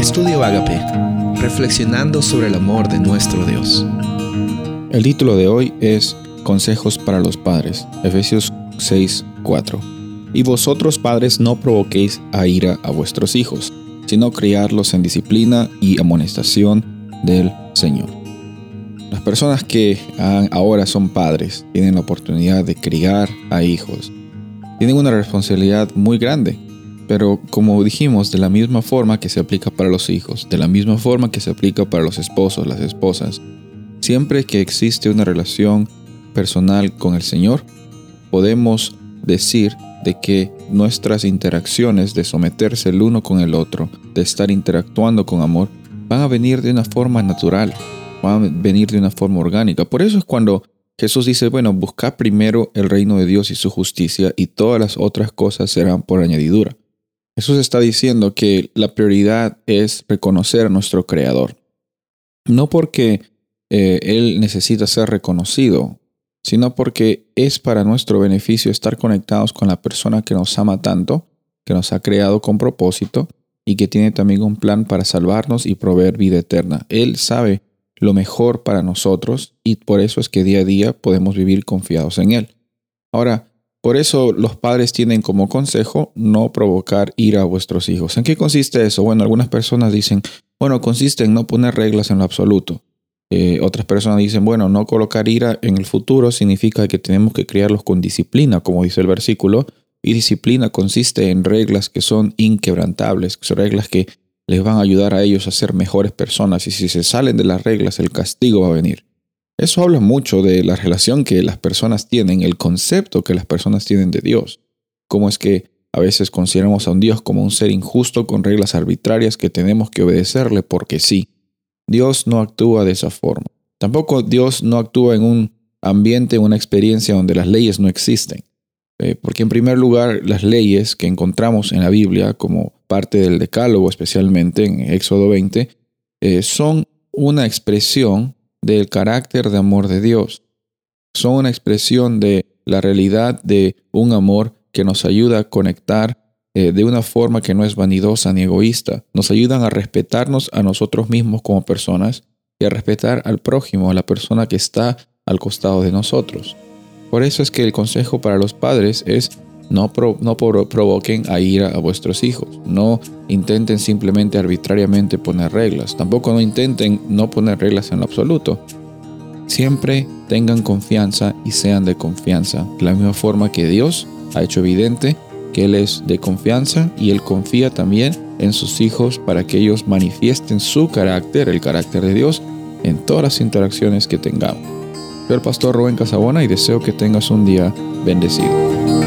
Estudio Agape, reflexionando sobre el amor de nuestro Dios. El título de hoy es Consejos para los padres, Efesios 6, 4. Y vosotros padres no provoquéis a ira a vuestros hijos, sino criarlos en disciplina y amonestación del Señor. Las personas que ahora son padres tienen la oportunidad de criar a hijos. Tienen una responsabilidad muy grande pero como dijimos, de la misma forma que se aplica para los hijos, de la misma forma que se aplica para los esposos, las esposas, siempre que existe una relación personal con el Señor, podemos decir de que nuestras interacciones de someterse el uno con el otro, de estar interactuando con amor, van a venir de una forma natural, van a venir de una forma orgánica. Por eso es cuando Jesús dice, bueno, busca primero el reino de Dios y su justicia y todas las otras cosas serán por añadidura. Jesús está diciendo que la prioridad es reconocer a nuestro Creador. No porque eh, Él necesita ser reconocido, sino porque es para nuestro beneficio estar conectados con la persona que nos ama tanto, que nos ha creado con propósito y que tiene también un plan para salvarnos y proveer vida eterna. Él sabe lo mejor para nosotros y por eso es que día a día podemos vivir confiados en Él. Ahora, por eso los padres tienen como consejo no provocar ira a vuestros hijos. ¿En qué consiste eso? Bueno, algunas personas dicen, bueno, consiste en no poner reglas en lo absoluto. Eh, otras personas dicen, bueno, no colocar ira en el futuro significa que tenemos que criarlos con disciplina, como dice el versículo, y disciplina consiste en reglas que son inquebrantables, que son reglas que les van a ayudar a ellos a ser mejores personas, y si se salen de las reglas, el castigo va a venir. Eso habla mucho de la relación que las personas tienen, el concepto que las personas tienen de Dios. Cómo es que a veces consideramos a un Dios como un ser injusto con reglas arbitrarias que tenemos que obedecerle porque sí. Dios no actúa de esa forma. Tampoco Dios no actúa en un ambiente, una experiencia donde las leyes no existen. Eh, porque en primer lugar, las leyes que encontramos en la Biblia, como parte del Decálogo especialmente en Éxodo 20, eh, son una expresión del carácter de amor de Dios. Son una expresión de la realidad de un amor que nos ayuda a conectar eh, de una forma que no es vanidosa ni egoísta. Nos ayudan a respetarnos a nosotros mismos como personas y a respetar al prójimo, a la persona que está al costado de nosotros. Por eso es que el consejo para los padres es no, no provoquen a ira a vuestros hijos. No intenten simplemente arbitrariamente poner reglas. Tampoco no intenten no poner reglas en lo absoluto. Siempre tengan confianza y sean de confianza. De la misma forma que Dios ha hecho evidente que Él es de confianza y Él confía también en sus hijos para que ellos manifiesten su carácter, el carácter de Dios, en todas las interacciones que tengamos. Soy el pastor Rubén Casabona y deseo que tengas un día bendecido.